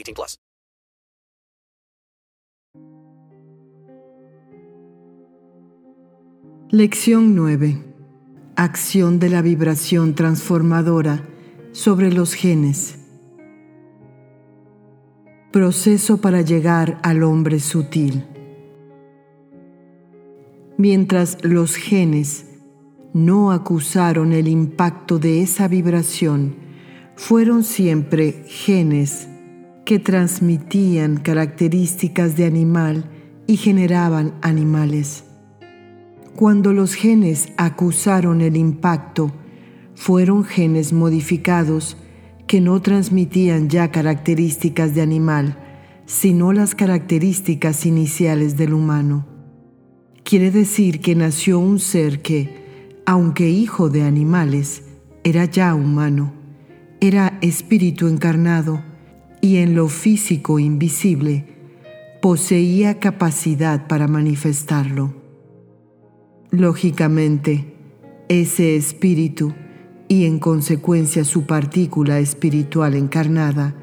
18 plus. Lección 9. Acción de la vibración transformadora sobre los genes. Proceso para llegar al hombre sutil. Mientras los genes no acusaron el impacto de esa vibración, fueron siempre genes que transmitían características de animal y generaban animales. Cuando los genes acusaron el impacto, fueron genes modificados que no transmitían ya características de animal, sino las características iniciales del humano. Quiere decir que nació un ser que, aunque hijo de animales, era ya humano, era espíritu encarnado y en lo físico invisible poseía capacidad para manifestarlo. Lógicamente, ese espíritu y en consecuencia su partícula espiritual encarnada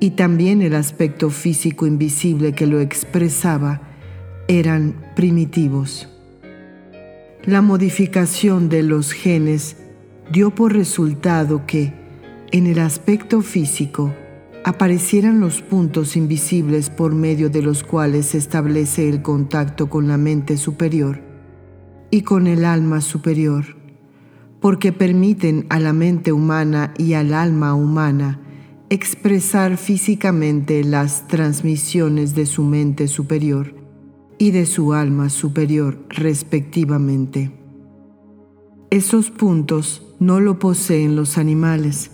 y también el aspecto físico invisible que lo expresaba eran primitivos. La modificación de los genes dio por resultado que, en el aspecto físico, aparecieran los puntos invisibles por medio de los cuales se establece el contacto con la mente superior y con el alma superior, porque permiten a la mente humana y al alma humana expresar físicamente las transmisiones de su mente superior y de su alma superior respectivamente. Esos puntos no lo poseen los animales,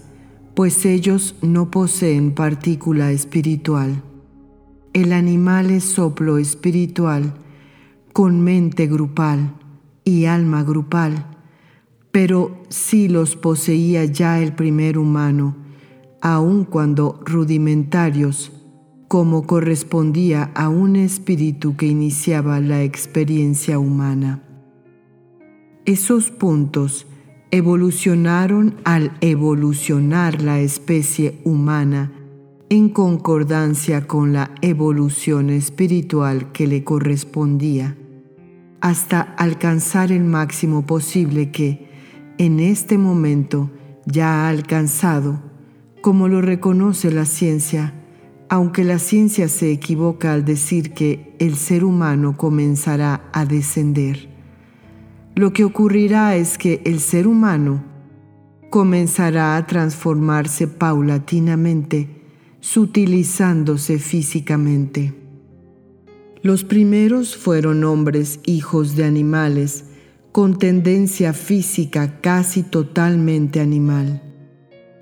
pues ellos no poseen partícula espiritual. El animal es soplo espiritual con mente grupal y alma grupal, pero sí los poseía ya el primer humano, aun cuando rudimentarios, como correspondía a un espíritu que iniciaba la experiencia humana. Esos puntos evolucionaron al evolucionar la especie humana en concordancia con la evolución espiritual que le correspondía, hasta alcanzar el máximo posible que, en este momento, ya ha alcanzado, como lo reconoce la ciencia, aunque la ciencia se equivoca al decir que el ser humano comenzará a descender. Lo que ocurrirá es que el ser humano comenzará a transformarse paulatinamente, sutilizándose físicamente. Los primeros fueron hombres hijos de animales, con tendencia física casi totalmente animal.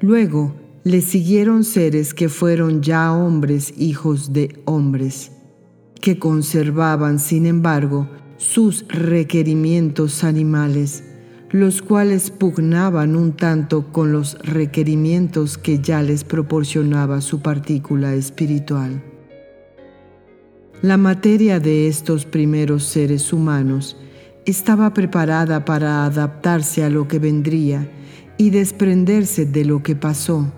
Luego, le siguieron seres que fueron ya hombres hijos de hombres, que conservaban, sin embargo, sus requerimientos animales, los cuales pugnaban un tanto con los requerimientos que ya les proporcionaba su partícula espiritual. La materia de estos primeros seres humanos estaba preparada para adaptarse a lo que vendría y desprenderse de lo que pasó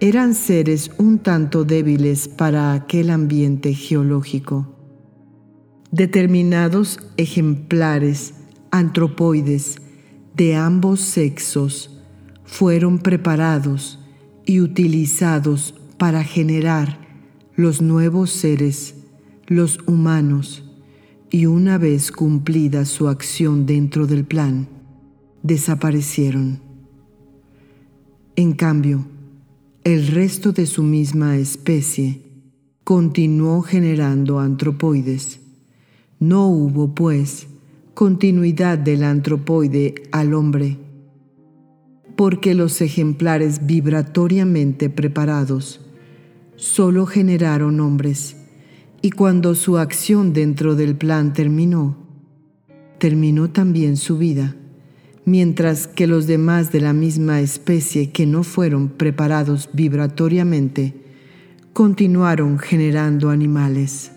eran seres un tanto débiles para aquel ambiente geológico. Determinados ejemplares antropoides de ambos sexos fueron preparados y utilizados para generar los nuevos seres, los humanos, y una vez cumplida su acción dentro del plan, desaparecieron. En cambio, el resto de su misma especie continuó generando antropoides. No hubo, pues, continuidad del antropoide al hombre, porque los ejemplares vibratoriamente preparados solo generaron hombres, y cuando su acción dentro del plan terminó, terminó también su vida, mientras que los demás de la misma especie que no fueron preparados vibratoriamente continuaron generando animales.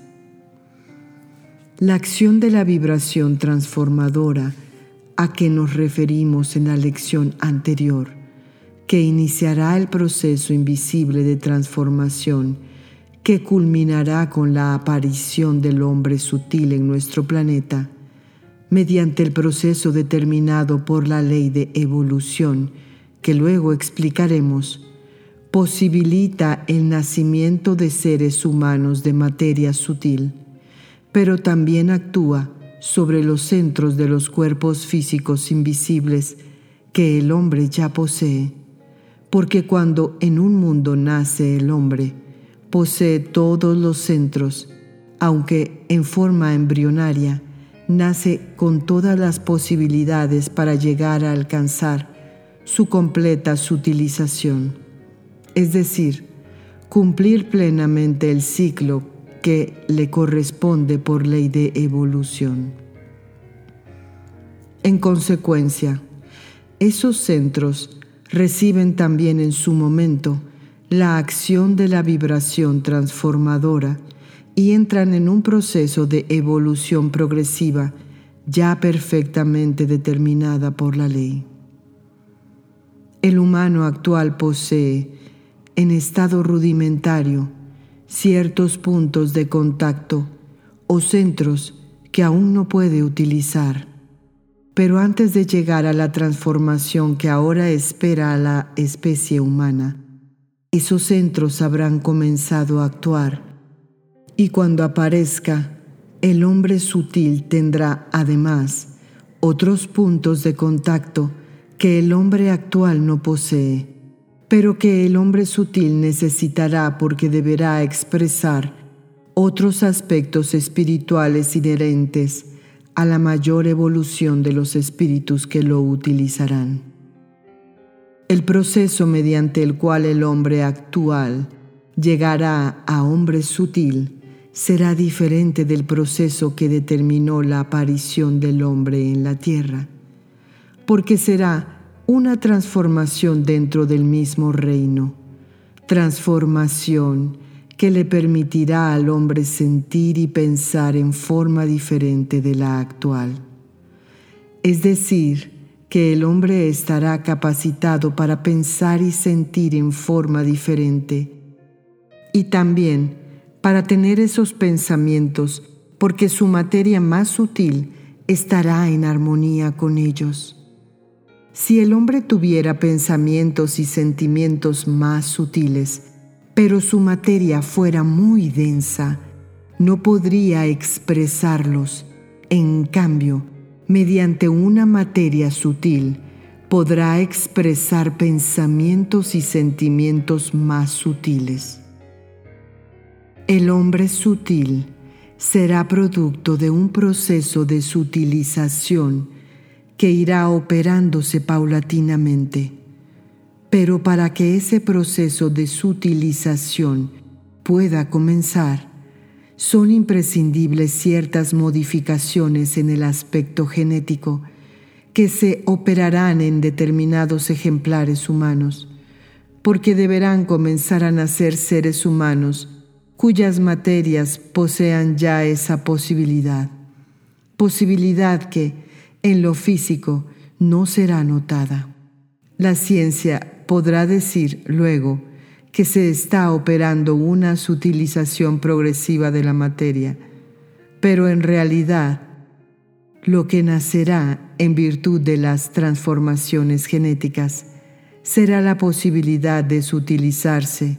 La acción de la vibración transformadora a que nos referimos en la lección anterior, que iniciará el proceso invisible de transformación que culminará con la aparición del hombre sutil en nuestro planeta, mediante el proceso determinado por la ley de evolución que luego explicaremos, posibilita el nacimiento de seres humanos de materia sutil pero también actúa sobre los centros de los cuerpos físicos invisibles que el hombre ya posee, porque cuando en un mundo nace el hombre, posee todos los centros, aunque en forma embrionaria, nace con todas las posibilidades para llegar a alcanzar su completa sutilización, es decir, cumplir plenamente el ciclo que le corresponde por ley de evolución. En consecuencia, esos centros reciben también en su momento la acción de la vibración transformadora y entran en un proceso de evolución progresiva ya perfectamente determinada por la ley. El humano actual posee, en estado rudimentario, ciertos puntos de contacto o centros que aún no puede utilizar. Pero antes de llegar a la transformación que ahora espera a la especie humana, esos centros habrán comenzado a actuar y cuando aparezca, el hombre sutil tendrá además otros puntos de contacto que el hombre actual no posee pero que el hombre sutil necesitará porque deberá expresar otros aspectos espirituales inherentes a la mayor evolución de los espíritus que lo utilizarán. El proceso mediante el cual el hombre actual llegará a hombre sutil será diferente del proceso que determinó la aparición del hombre en la tierra, porque será una transformación dentro del mismo reino, transformación que le permitirá al hombre sentir y pensar en forma diferente de la actual. Es decir, que el hombre estará capacitado para pensar y sentir en forma diferente y también para tener esos pensamientos porque su materia más sutil estará en armonía con ellos. Si el hombre tuviera pensamientos y sentimientos más sutiles, pero su materia fuera muy densa, no podría expresarlos. En cambio, mediante una materia sutil, podrá expresar pensamientos y sentimientos más sutiles. El hombre sutil será producto de un proceso de sutilización que irá operándose paulatinamente. Pero para que ese proceso de sutilización pueda comenzar, son imprescindibles ciertas modificaciones en el aspecto genético que se operarán en determinados ejemplares humanos, porque deberán comenzar a nacer seres humanos cuyas materias posean ya esa posibilidad, posibilidad que, en lo físico no será notada. La ciencia podrá decir luego que se está operando una sutilización progresiva de la materia, pero en realidad lo que nacerá en virtud de las transformaciones genéticas será la posibilidad de sutilizarse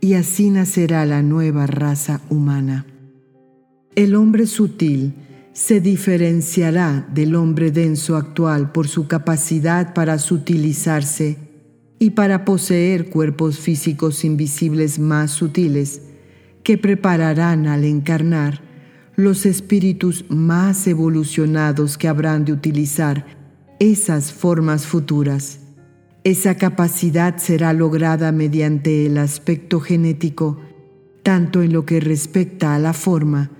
y así nacerá la nueva raza humana. El hombre sutil se diferenciará del hombre denso actual por su capacidad para sutilizarse y para poseer cuerpos físicos invisibles más sutiles que prepararán al encarnar los espíritus más evolucionados que habrán de utilizar esas formas futuras. Esa capacidad será lograda mediante el aspecto genético, tanto en lo que respecta a la forma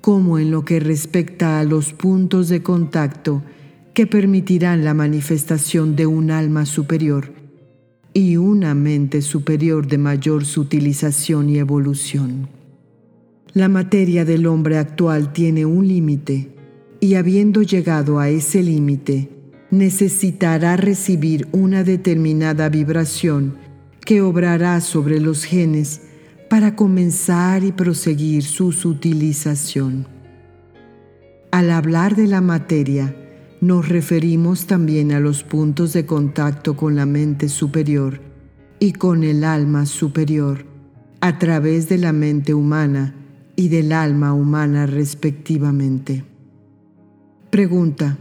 como en lo que respecta a los puntos de contacto que permitirán la manifestación de un alma superior y una mente superior de mayor sutilización y evolución. La materia del hombre actual tiene un límite y habiendo llegado a ese límite, necesitará recibir una determinada vibración que obrará sobre los genes para comenzar y proseguir su sutilización. Al hablar de la materia, nos referimos también a los puntos de contacto con la mente superior y con el alma superior a través de la mente humana y del alma humana respectivamente. Pregunta.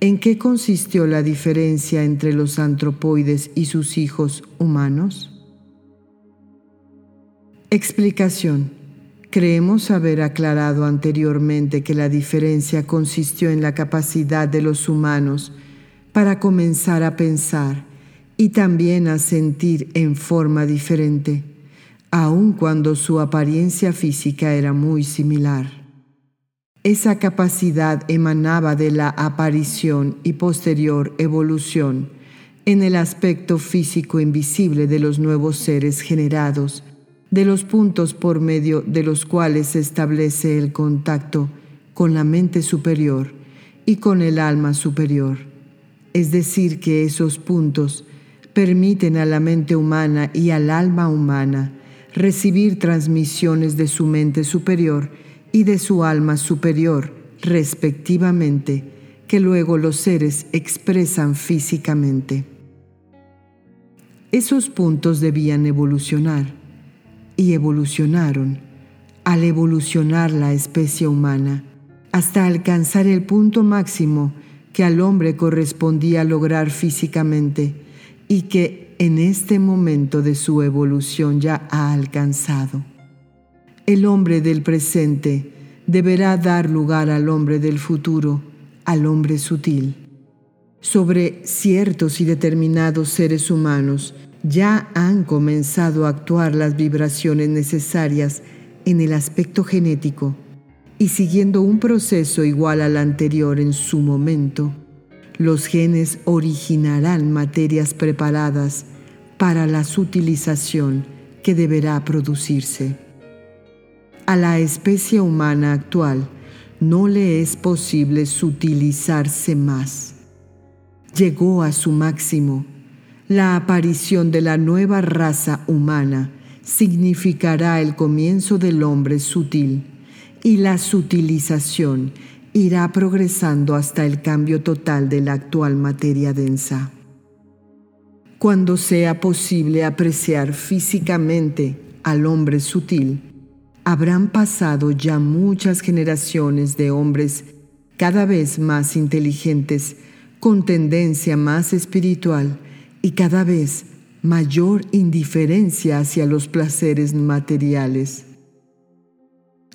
¿En qué consistió la diferencia entre los antropoides y sus hijos humanos? Explicación. Creemos haber aclarado anteriormente que la diferencia consistió en la capacidad de los humanos para comenzar a pensar y también a sentir en forma diferente aun cuando su apariencia física era muy similar. Esa capacidad emanaba de la aparición y posterior evolución en el aspecto físico invisible de los nuevos seres generados, de los puntos por medio de los cuales se establece el contacto con la mente superior y con el alma superior. Es decir, que esos puntos permiten a la mente humana y al alma humana recibir transmisiones de su mente superior y de su alma superior, respectivamente, que luego los seres expresan físicamente. Esos puntos debían evolucionar y evolucionaron al evolucionar la especie humana hasta alcanzar el punto máximo que al hombre correspondía lograr físicamente y que en este momento de su evolución ya ha alcanzado. El hombre del presente deberá dar lugar al hombre del futuro, al hombre sutil. Sobre ciertos y determinados seres humanos ya han comenzado a actuar las vibraciones necesarias en el aspecto genético y siguiendo un proceso igual al anterior en su momento, los genes originarán materias preparadas para la sutilización que deberá producirse. A la especie humana actual no le es posible sutilizarse más. Llegó a su máximo. La aparición de la nueva raza humana significará el comienzo del hombre sutil y la sutilización irá progresando hasta el cambio total de la actual materia densa. Cuando sea posible apreciar físicamente al hombre sutil, habrán pasado ya muchas generaciones de hombres cada vez más inteligentes, con tendencia más espiritual y cada vez mayor indiferencia hacia los placeres materiales.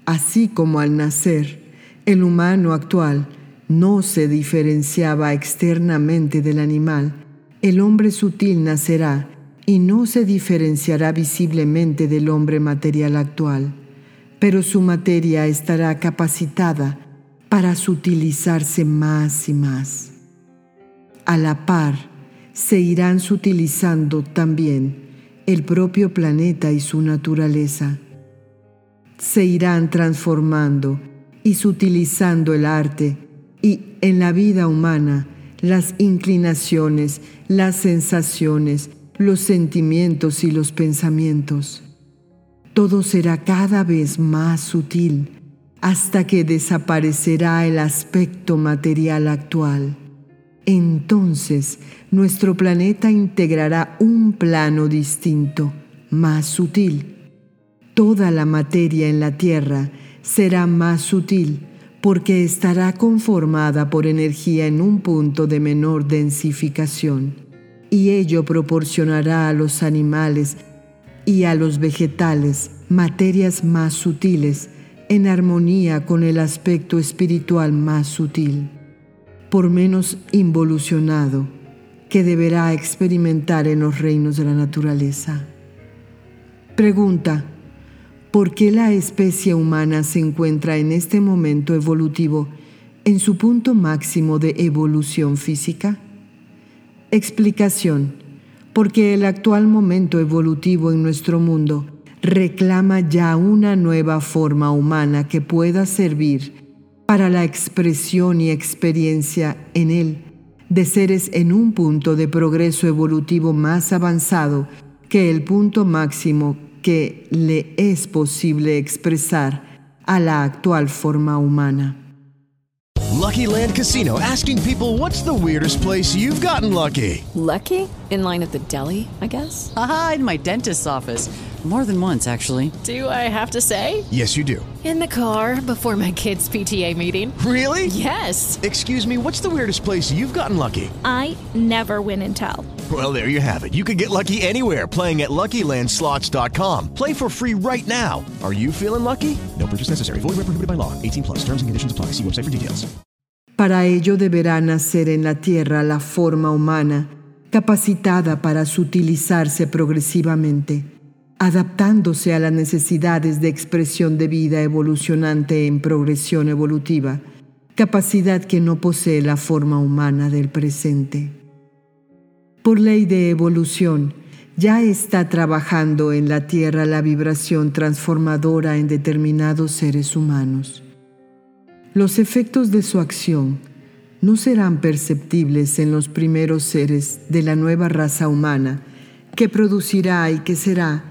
Así como al nacer, el humano actual no se diferenciaba externamente del animal, el hombre sutil nacerá y no se diferenciará visiblemente del hombre material actual, pero su materia estará capacitada para sutilizarse más y más. A la par, se irán sutilizando también el propio planeta y su naturaleza. Se irán transformando y sutilizando el arte y en la vida humana las inclinaciones, las sensaciones, los sentimientos y los pensamientos. Todo será cada vez más sutil hasta que desaparecerá el aspecto material actual. Entonces nuestro planeta integrará un plano distinto, más sutil. Toda la materia en la Tierra será más sutil porque estará conformada por energía en un punto de menor densificación, y ello proporcionará a los animales y a los vegetales materias más sutiles en armonía con el aspecto espiritual más sutil, por menos involucionado, que deberá experimentar en los reinos de la naturaleza. Pregunta, ¿por qué la especie humana se encuentra en este momento evolutivo en su punto máximo de evolución física? Explicación, porque el actual momento evolutivo en nuestro mundo reclama ya una nueva forma humana que pueda servir para la expresión y experiencia en él de seres en un punto de progreso evolutivo más avanzado que el punto máximo que le es posible expresar a la actual forma humana. Lucky Land Casino asking people what's the weirdest place you've gotten lucky? Lucky? In line at the deli, I guess? Aha, in my dentist's office. More than once, actually. Do I have to say? Yes, you do. In the car before my kids' PTA meeting. Really? Yes. Excuse me, what's the weirdest place you've gotten lucky? I never win and tell. Well, there you have it. You can get lucky anywhere playing at LuckyLandSlots.com. Play for free right now. Are you feeling lucky? No purchase necessary. Void where prohibited by law. 18 plus. Terms and conditions apply. See website for details. Para ello deberá nacer en la tierra la forma humana, capacitada para sutilizarse progresivamente, adaptándose a las necesidades de expresión de vida evolucionante en progresión evolutiva, capacidad que no posee la forma humana del presente. Por ley de evolución, ya está trabajando en la Tierra la vibración transformadora en determinados seres humanos. Los efectos de su acción no serán perceptibles en los primeros seres de la nueva raza humana que producirá y que será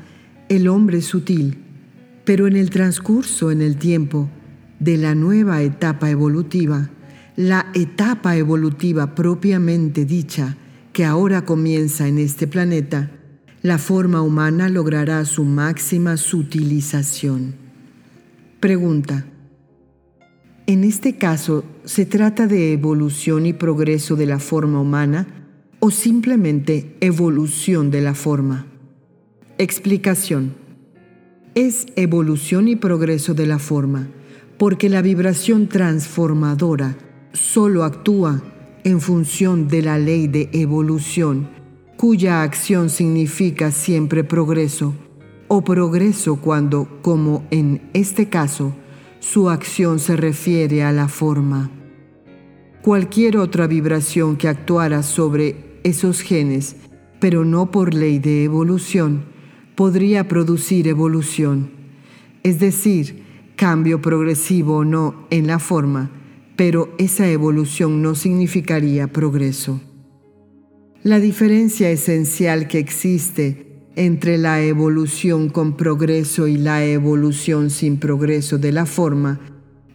el hombre sutil, pero en el transcurso en el tiempo de la nueva etapa evolutiva, la etapa evolutiva propiamente dicha, que ahora comienza en este planeta, la forma humana logrará su máxima sutilización. Pregunta. En este caso, ¿se trata de evolución y progreso de la forma humana o simplemente evolución de la forma? Explicación. Es evolución y progreso de la forma, porque la vibración transformadora solo actúa en función de la ley de evolución, cuya acción significa siempre progreso, o progreso cuando, como en este caso, su acción se refiere a la forma. Cualquier otra vibración que actuara sobre esos genes, pero no por ley de evolución, podría producir evolución, es decir, cambio progresivo o no en la forma, pero esa evolución no significaría progreso. La diferencia esencial que existe entre la evolución con progreso y la evolución sin progreso de la forma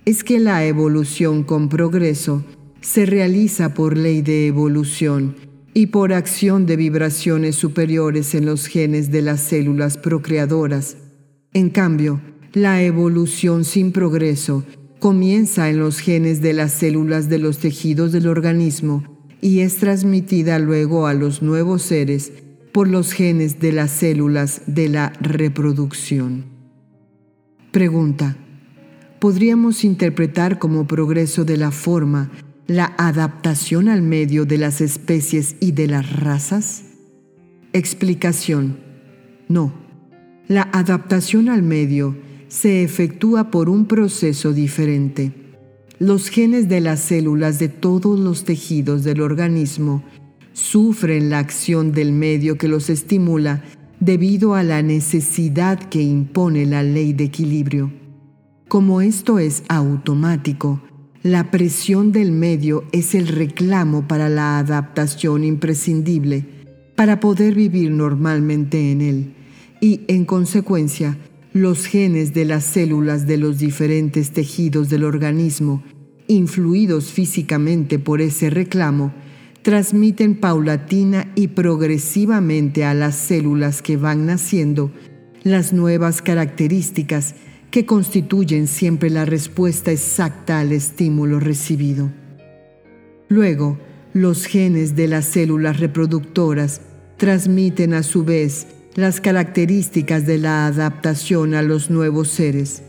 es que la evolución con progreso se realiza por ley de evolución y por acción de vibraciones superiores en los genes de las células procreadoras. En cambio, la evolución sin progreso comienza en los genes de las células de los tejidos del organismo y es transmitida luego a los nuevos seres por los genes de las células de la reproducción. Pregunta. ¿Podríamos interpretar como progreso de la forma la adaptación al medio de las especies y de las razas? Explicación. No. La adaptación al medio se efectúa por un proceso diferente. Los genes de las células de todos los tejidos del organismo sufren la acción del medio que los estimula debido a la necesidad que impone la ley de equilibrio. Como esto es automático, la presión del medio es el reclamo para la adaptación imprescindible para poder vivir normalmente en él. Y, en consecuencia, los genes de las células de los diferentes tejidos del organismo, influidos físicamente por ese reclamo, transmiten paulatina y progresivamente a las células que van naciendo las nuevas características que constituyen siempre la respuesta exacta al estímulo recibido. Luego, los genes de las células reproductoras transmiten a su vez las características de la adaptación a los nuevos seres.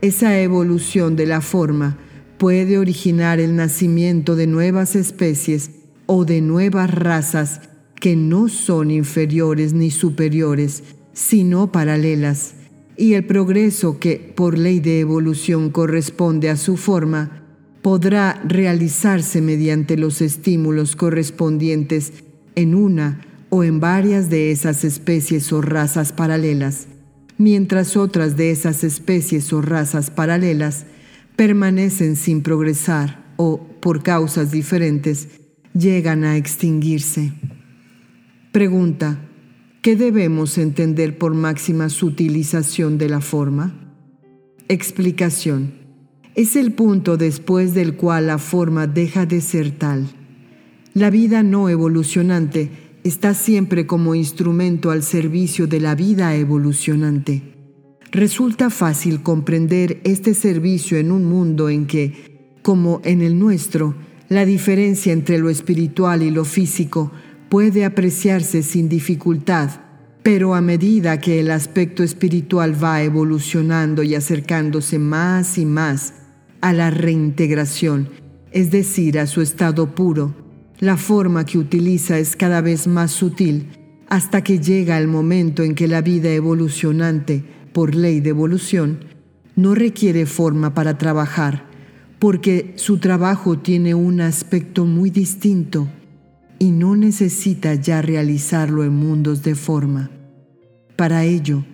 Esa evolución de la forma puede originar el nacimiento de nuevas especies o de nuevas razas que no son inferiores ni superiores, sino paralelas, y el progreso que por ley de evolución corresponde a su forma, podrá realizarse mediante los estímulos correspondientes en una o en varias de esas especies o razas paralelas, mientras otras de esas especies o razas paralelas permanecen sin progresar o, por causas diferentes, llegan a extinguirse. Pregunta, ¿qué debemos entender por máxima sutilización de la forma? Explicación. Es el punto después del cual la forma deja de ser tal. La vida no evolucionante está siempre como instrumento al servicio de la vida evolucionante. Resulta fácil comprender este servicio en un mundo en que, como en el nuestro, la diferencia entre lo espiritual y lo físico puede apreciarse sin dificultad, pero a medida que el aspecto espiritual va evolucionando y acercándose más y más a la reintegración, es decir, a su estado puro, la forma que utiliza es cada vez más sutil hasta que llega el momento en que la vida evolucionante, por ley de evolución, no requiere forma para trabajar, porque su trabajo tiene un aspecto muy distinto y no necesita ya realizarlo en mundos de forma. Para ello,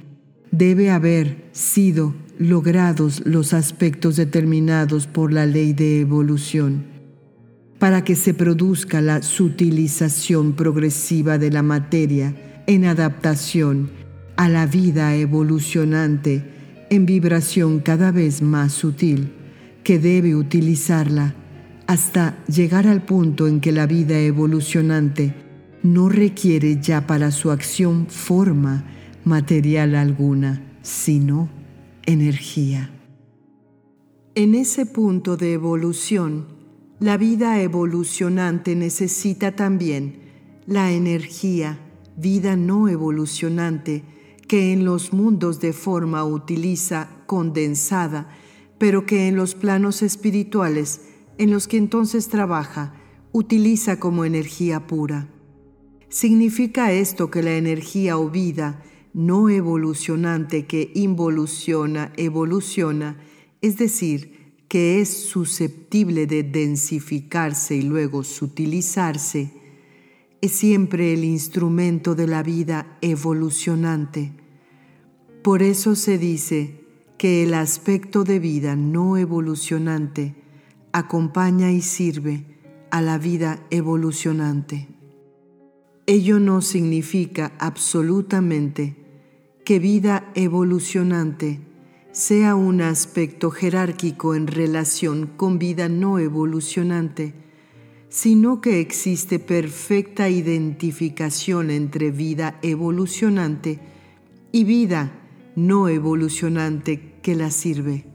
debe haber sido logrados los aspectos determinados por la ley de evolución, para que se produzca la sutilización progresiva de la materia en adaptación a la vida evolucionante en vibración cada vez más sutil que debe utilizarla hasta llegar al punto en que la vida evolucionante no requiere ya para su acción forma material alguna, sino energía. En ese punto de evolución, la vida evolucionante necesita también la energía, vida no evolucionante, que en los mundos de forma utiliza condensada pero que en los planos espirituales en los que entonces trabaja, utiliza como energía pura. ¿Significa esto que la energía o vida no evolucionante que involuciona, evoluciona, es decir, que es susceptible de densificarse y luego sutilizarse, es siempre el instrumento de la vida evolucionante? Por eso se dice, que el aspecto de vida no evolucionante acompaña y sirve a la vida evolucionante. Ello no significa absolutamente que vida evolucionante sea un aspecto jerárquico en relación con vida no evolucionante, sino que existe perfecta identificación entre vida evolucionante y vida no evolucionante que la sirve.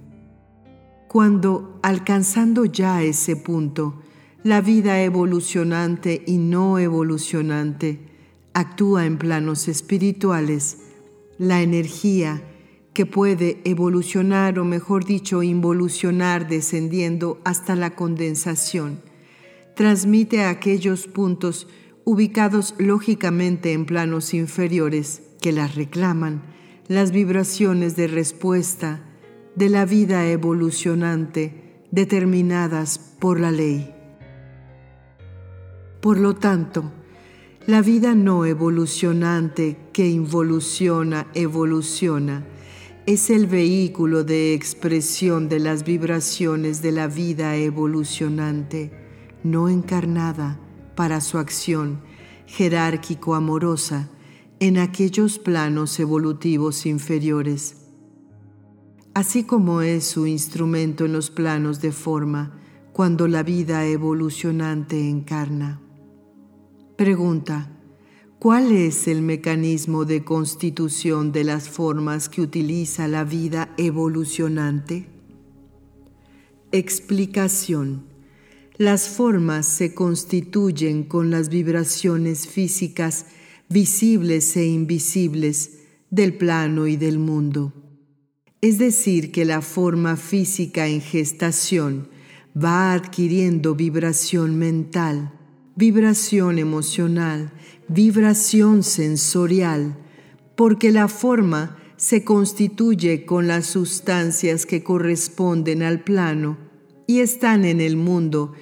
Cuando, alcanzando ya ese punto, la vida evolucionante y no evolucionante actúa en planos espirituales, la energía que puede evolucionar o mejor dicho involucionar descendiendo hasta la condensación, transmite a aquellos puntos ubicados lógicamente en planos inferiores que las reclaman, las vibraciones de respuesta de la vida evolucionante determinadas por la ley. Por lo tanto, la vida no evolucionante que involuciona, evoluciona, es el vehículo de expresión de las vibraciones de la vida evolucionante, no encarnada para su acción jerárquico-amorosa en aquellos planos evolutivos inferiores, así como es su instrumento en los planos de forma cuando la vida evolucionante encarna. Pregunta. ¿Cuál es el mecanismo de constitución de las formas que utiliza la vida evolucionante? Explicación. Las formas se constituyen con las vibraciones físicas visibles e invisibles del plano y del mundo. Es decir, que la forma física en gestación va adquiriendo vibración mental, vibración emocional, vibración sensorial, porque la forma se constituye con las sustancias que corresponden al plano y están en el mundo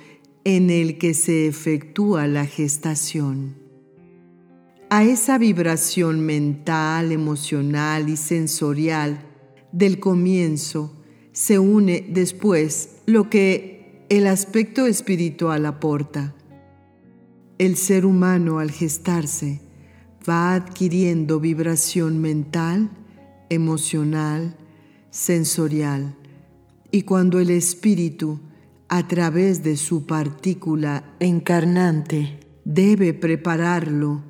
en el que se efectúa la gestación. A esa vibración mental, emocional y sensorial del comienzo se une después lo que el aspecto espiritual aporta. El ser humano al gestarse va adquiriendo vibración mental, emocional, sensorial, y cuando el espíritu, a través de su partícula encarnante, debe prepararlo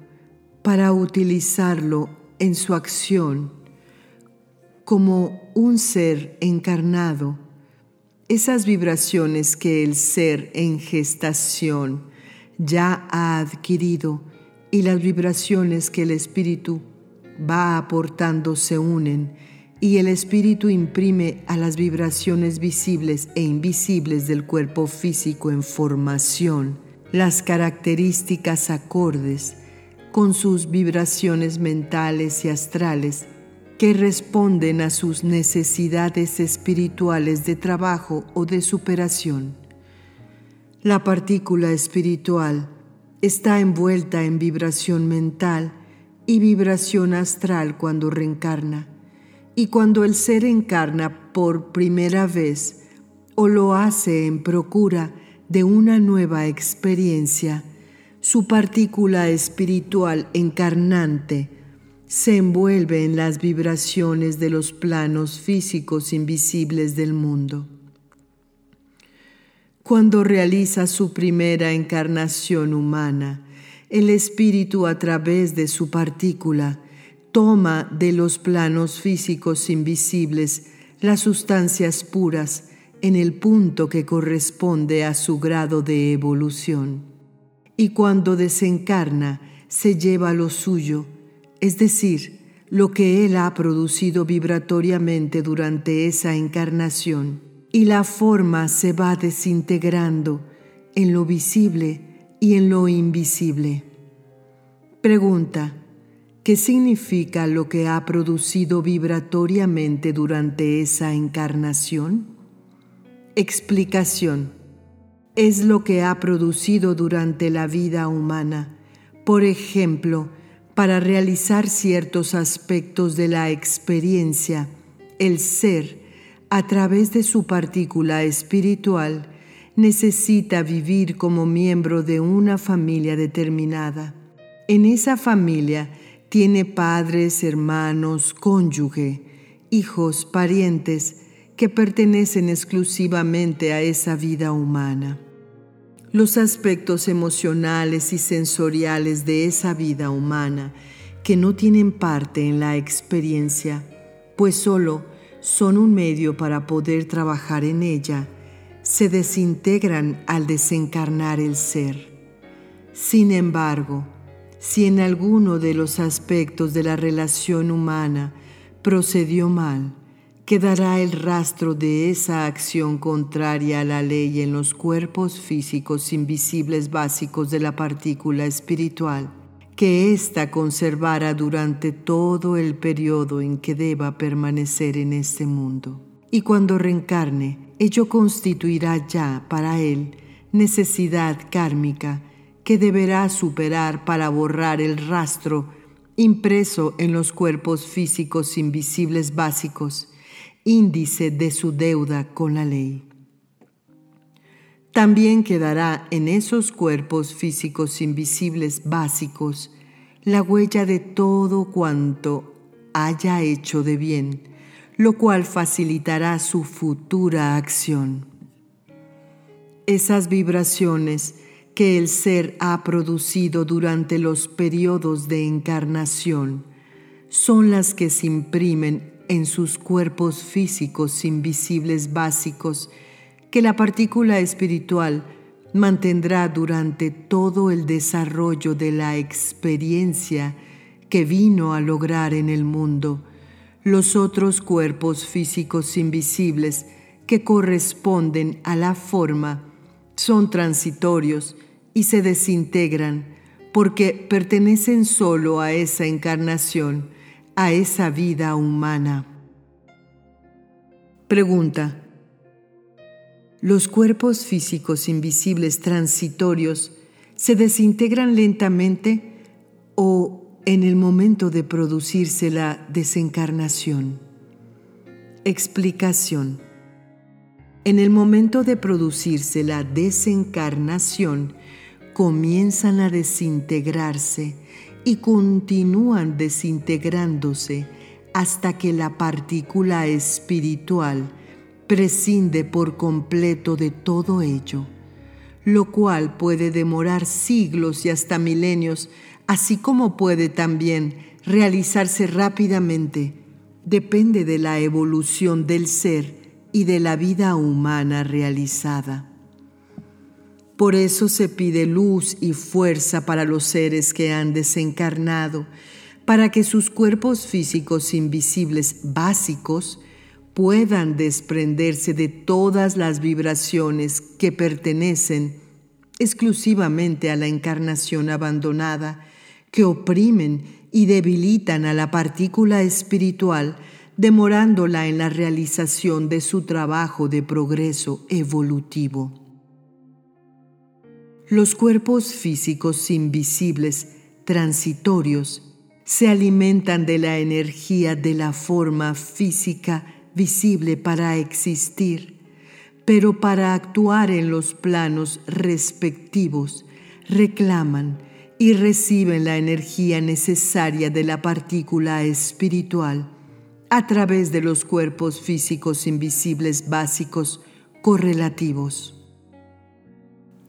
para utilizarlo en su acción como un ser encarnado, esas vibraciones que el ser en gestación ya ha adquirido y las vibraciones que el espíritu va aportando se unen y el espíritu imprime a las vibraciones visibles e invisibles del cuerpo físico en formación las características acordes con sus vibraciones mentales y astrales que responden a sus necesidades espirituales de trabajo o de superación. La partícula espiritual está envuelta en vibración mental y vibración astral cuando reencarna. Y cuando el ser encarna por primera vez o lo hace en procura de una nueva experiencia, su partícula espiritual encarnante se envuelve en las vibraciones de los planos físicos invisibles del mundo. Cuando realiza su primera encarnación humana, el espíritu a través de su partícula toma de los planos físicos invisibles las sustancias puras en el punto que corresponde a su grado de evolución y cuando desencarna se lleva lo suyo, es decir, lo que Él ha producido vibratoriamente durante esa encarnación, y la forma se va desintegrando en lo visible y en lo invisible. Pregunta, ¿qué significa lo que ha producido vibratoriamente durante esa encarnación? Explicación es lo que ha producido durante la vida humana. Por ejemplo, para realizar ciertos aspectos de la experiencia, el ser, a través de su partícula espiritual, necesita vivir como miembro de una familia determinada. En esa familia tiene padres, hermanos, cónyuge, hijos, parientes, que pertenecen exclusivamente a esa vida humana. Los aspectos emocionales y sensoriales de esa vida humana que no tienen parte en la experiencia, pues solo son un medio para poder trabajar en ella, se desintegran al desencarnar el ser. Sin embargo, si en alguno de los aspectos de la relación humana procedió mal, quedará el rastro de esa acción contraria a la ley en los cuerpos físicos invisibles básicos de la partícula espiritual, que ésta conservará durante todo el periodo en que deba permanecer en este mundo. Y cuando reencarne, ello constituirá ya para él necesidad kármica que deberá superar para borrar el rastro impreso en los cuerpos físicos invisibles básicos índice de su deuda con la ley. También quedará en esos cuerpos físicos invisibles básicos la huella de todo cuanto haya hecho de bien, lo cual facilitará su futura acción. Esas vibraciones que el ser ha producido durante los periodos de encarnación son las que se imprimen en sus cuerpos físicos invisibles básicos que la partícula espiritual mantendrá durante todo el desarrollo de la experiencia que vino a lograr en el mundo. Los otros cuerpos físicos invisibles que corresponden a la forma son transitorios y se desintegran porque pertenecen solo a esa encarnación, a esa vida humana. Pregunta. ¿Los cuerpos físicos invisibles transitorios se desintegran lentamente o en el momento de producirse la desencarnación? Explicación. En el momento de producirse la desencarnación, comienzan a desintegrarse y continúan desintegrándose hasta que la partícula espiritual prescinde por completo de todo ello, lo cual puede demorar siglos y hasta milenios, así como puede también realizarse rápidamente. Depende de la evolución del ser y de la vida humana realizada. Por eso se pide luz y fuerza para los seres que han desencarnado, para que sus cuerpos físicos invisibles básicos puedan desprenderse de todas las vibraciones que pertenecen exclusivamente a la encarnación abandonada, que oprimen y debilitan a la partícula espiritual, demorándola en la realización de su trabajo de progreso evolutivo. Los cuerpos físicos invisibles, transitorios, se alimentan de la energía de la forma física visible para existir, pero para actuar en los planos respectivos reclaman y reciben la energía necesaria de la partícula espiritual a través de los cuerpos físicos invisibles básicos correlativos.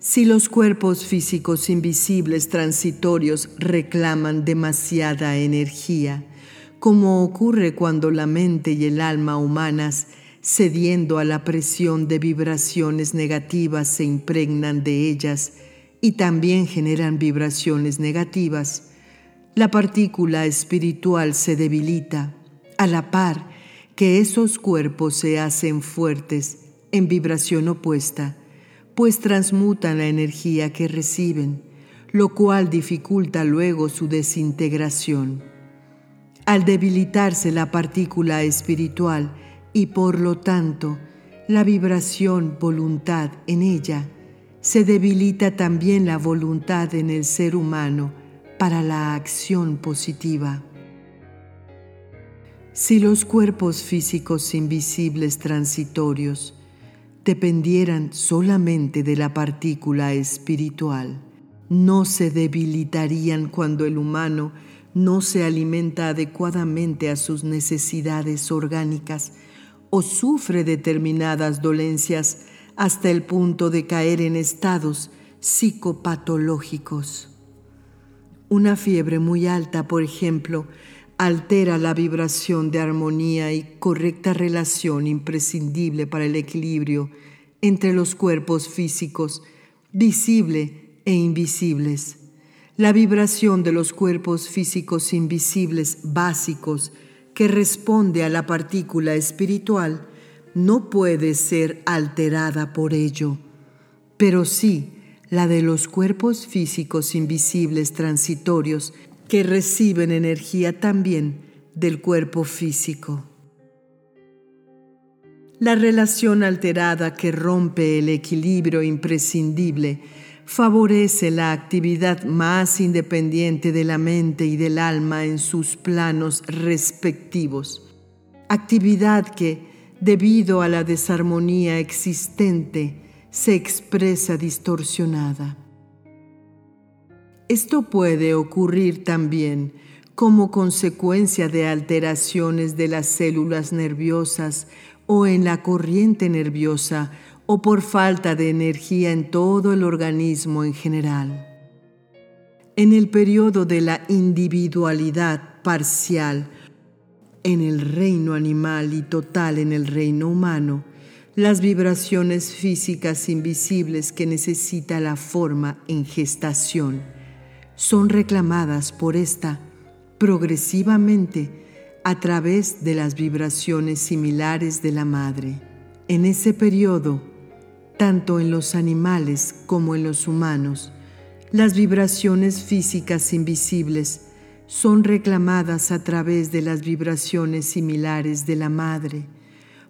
Si los cuerpos físicos invisibles transitorios reclaman demasiada energía, como ocurre cuando la mente y el alma humanas, cediendo a la presión de vibraciones negativas, se impregnan de ellas y también generan vibraciones negativas, la partícula espiritual se debilita, a la par que esos cuerpos se hacen fuertes en vibración opuesta pues transmutan la energía que reciben, lo cual dificulta luego su desintegración. Al debilitarse la partícula espiritual y por lo tanto la vibración voluntad en ella, se debilita también la voluntad en el ser humano para la acción positiva. Si los cuerpos físicos invisibles transitorios dependieran solamente de la partícula espiritual, no se debilitarían cuando el humano no se alimenta adecuadamente a sus necesidades orgánicas o sufre determinadas dolencias hasta el punto de caer en estados psicopatológicos. Una fiebre muy alta, por ejemplo, altera la vibración de armonía y correcta relación imprescindible para el equilibrio entre los cuerpos físicos, visible e invisibles. La vibración de los cuerpos físicos invisibles básicos que responde a la partícula espiritual no puede ser alterada por ello, pero sí la de los cuerpos físicos invisibles transitorios que reciben energía también del cuerpo físico. La relación alterada que rompe el equilibrio imprescindible favorece la actividad más independiente de la mente y del alma en sus planos respectivos, actividad que, debido a la desarmonía existente, se expresa distorsionada. Esto puede ocurrir también como consecuencia de alteraciones de las células nerviosas o en la corriente nerviosa o por falta de energía en todo el organismo en general. En el periodo de la individualidad parcial, en el reino animal y total en el reino humano, las vibraciones físicas invisibles que necesita la forma en gestación son reclamadas por esta progresivamente a través de las vibraciones similares de la madre. En ese periodo, tanto en los animales como en los humanos, las vibraciones físicas invisibles son reclamadas a través de las vibraciones similares de la madre,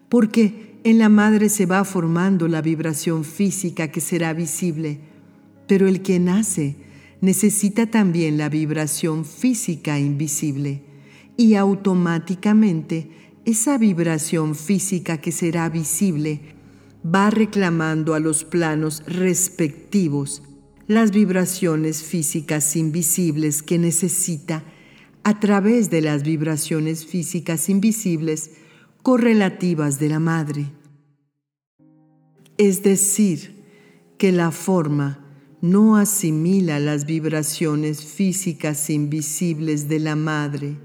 porque en la madre se va formando la vibración física que será visible, pero el que nace necesita también la vibración física invisible y automáticamente esa vibración física que será visible va reclamando a los planos respectivos las vibraciones físicas invisibles que necesita a través de las vibraciones físicas invisibles correlativas de la madre. Es decir, que la forma no asimila las vibraciones físicas invisibles de la madre,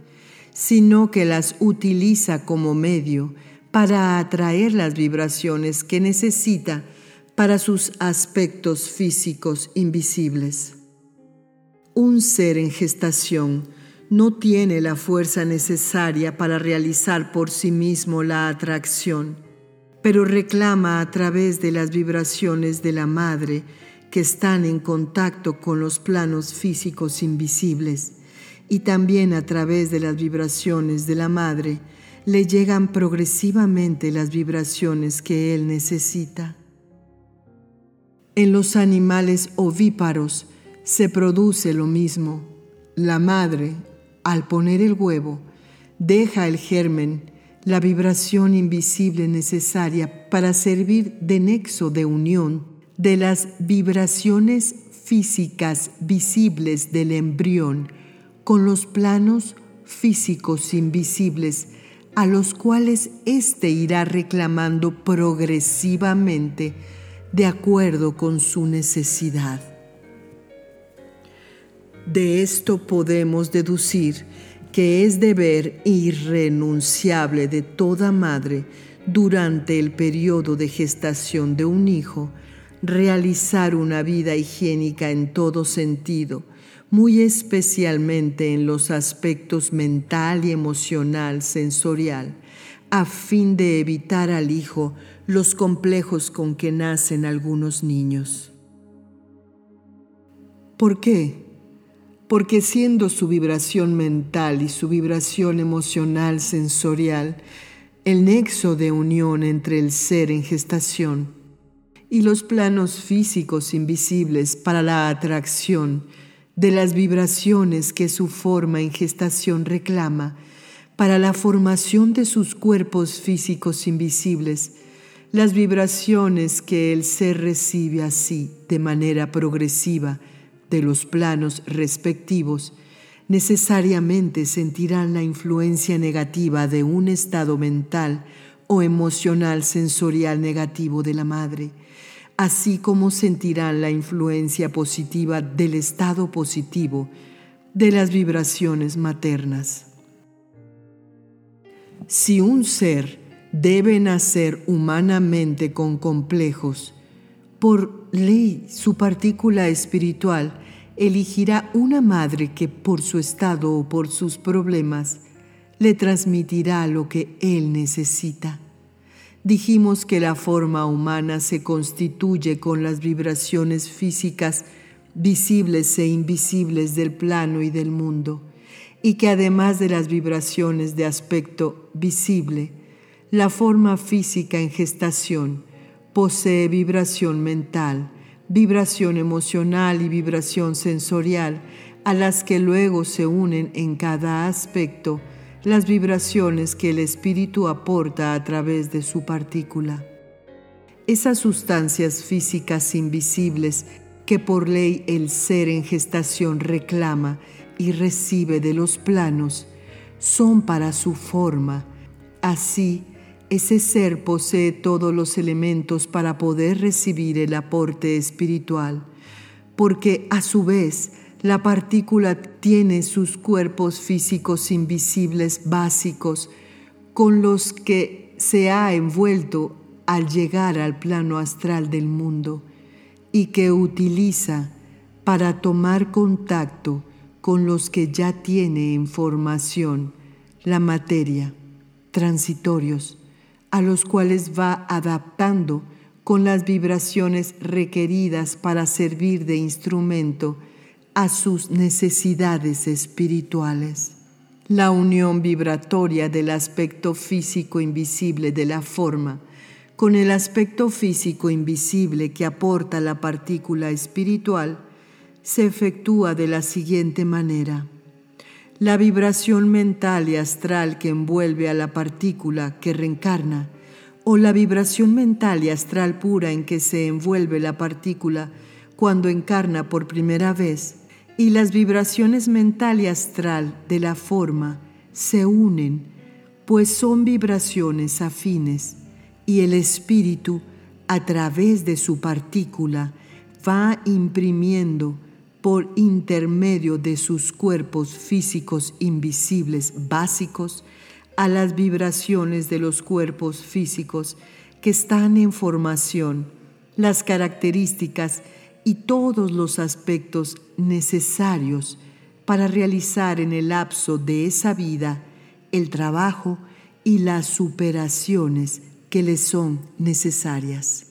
sino que las utiliza como medio para atraer las vibraciones que necesita para sus aspectos físicos invisibles. Un ser en gestación no tiene la fuerza necesaria para realizar por sí mismo la atracción, pero reclama a través de las vibraciones de la madre que están en contacto con los planos físicos invisibles y también a través de las vibraciones de la madre le llegan progresivamente las vibraciones que él necesita. En los animales ovíparos se produce lo mismo. La madre, al poner el huevo, deja el germen, la vibración invisible necesaria para servir de nexo de unión de las vibraciones físicas visibles del embrión con los planos físicos invisibles a los cuales éste irá reclamando progresivamente de acuerdo con su necesidad. De esto podemos deducir que es deber irrenunciable de toda madre durante el periodo de gestación de un hijo realizar una vida higiénica en todo sentido, muy especialmente en los aspectos mental y emocional sensorial, a fin de evitar al hijo los complejos con que nacen algunos niños. ¿Por qué? porque siendo su vibración mental y su vibración emocional sensorial el nexo de unión entre el ser en gestación y los planos físicos invisibles para la atracción de las vibraciones que su forma en gestación reclama para la formación de sus cuerpos físicos invisibles, las vibraciones que el ser recibe así de manera progresiva, de los planos respectivos, necesariamente sentirán la influencia negativa de un estado mental o emocional sensorial negativo de la madre, así como sentirán la influencia positiva del estado positivo de las vibraciones maternas. Si un ser debe nacer humanamente con complejos, por ley, su partícula espiritual elegirá una madre que por su estado o por sus problemas le transmitirá lo que él necesita. Dijimos que la forma humana se constituye con las vibraciones físicas visibles e invisibles del plano y del mundo, y que además de las vibraciones de aspecto visible, la forma física en gestación posee vibración mental, vibración emocional y vibración sensorial, a las que luego se unen en cada aspecto las vibraciones que el espíritu aporta a través de su partícula. Esas sustancias físicas invisibles que por ley el ser en gestación reclama y recibe de los planos, son para su forma, así Ese ser posee todos los elementos para poder recibir el aporte espiritual, porque a su vez la partícula tiene sus cuerpos físicos invisibles básicos con los que se ha envuelto al llegar al plano astral del mundo y que utiliza para tomar contacto con los que ya tiene en formación la materia, transitorios, a los cuales va adaptando con las vibraciones requeridas para servir de instrumento a sus necesidades espirituales. La unión vibratoria del aspecto físico invisible de la forma con el aspecto físico invisible que aporta la partícula espiritual se efectúa de la siguiente manera. La vibración mental y astral que envuelve a la partícula que reencarna, o la vibración mental y astral pura en que se envuelve la partícula cuando encarna por primera vez, y las vibraciones mental y astral de la forma se unen, pues son vibraciones afines y el espíritu, a través de su partícula, va imprimiendo por intermedio de sus cuerpos físicos invisibles básicos a las vibraciones de los cuerpos físicos que están en formación, las características y todos los aspectos necesarios para realizar en el lapso de esa vida el trabajo y las superaciones que le son necesarias.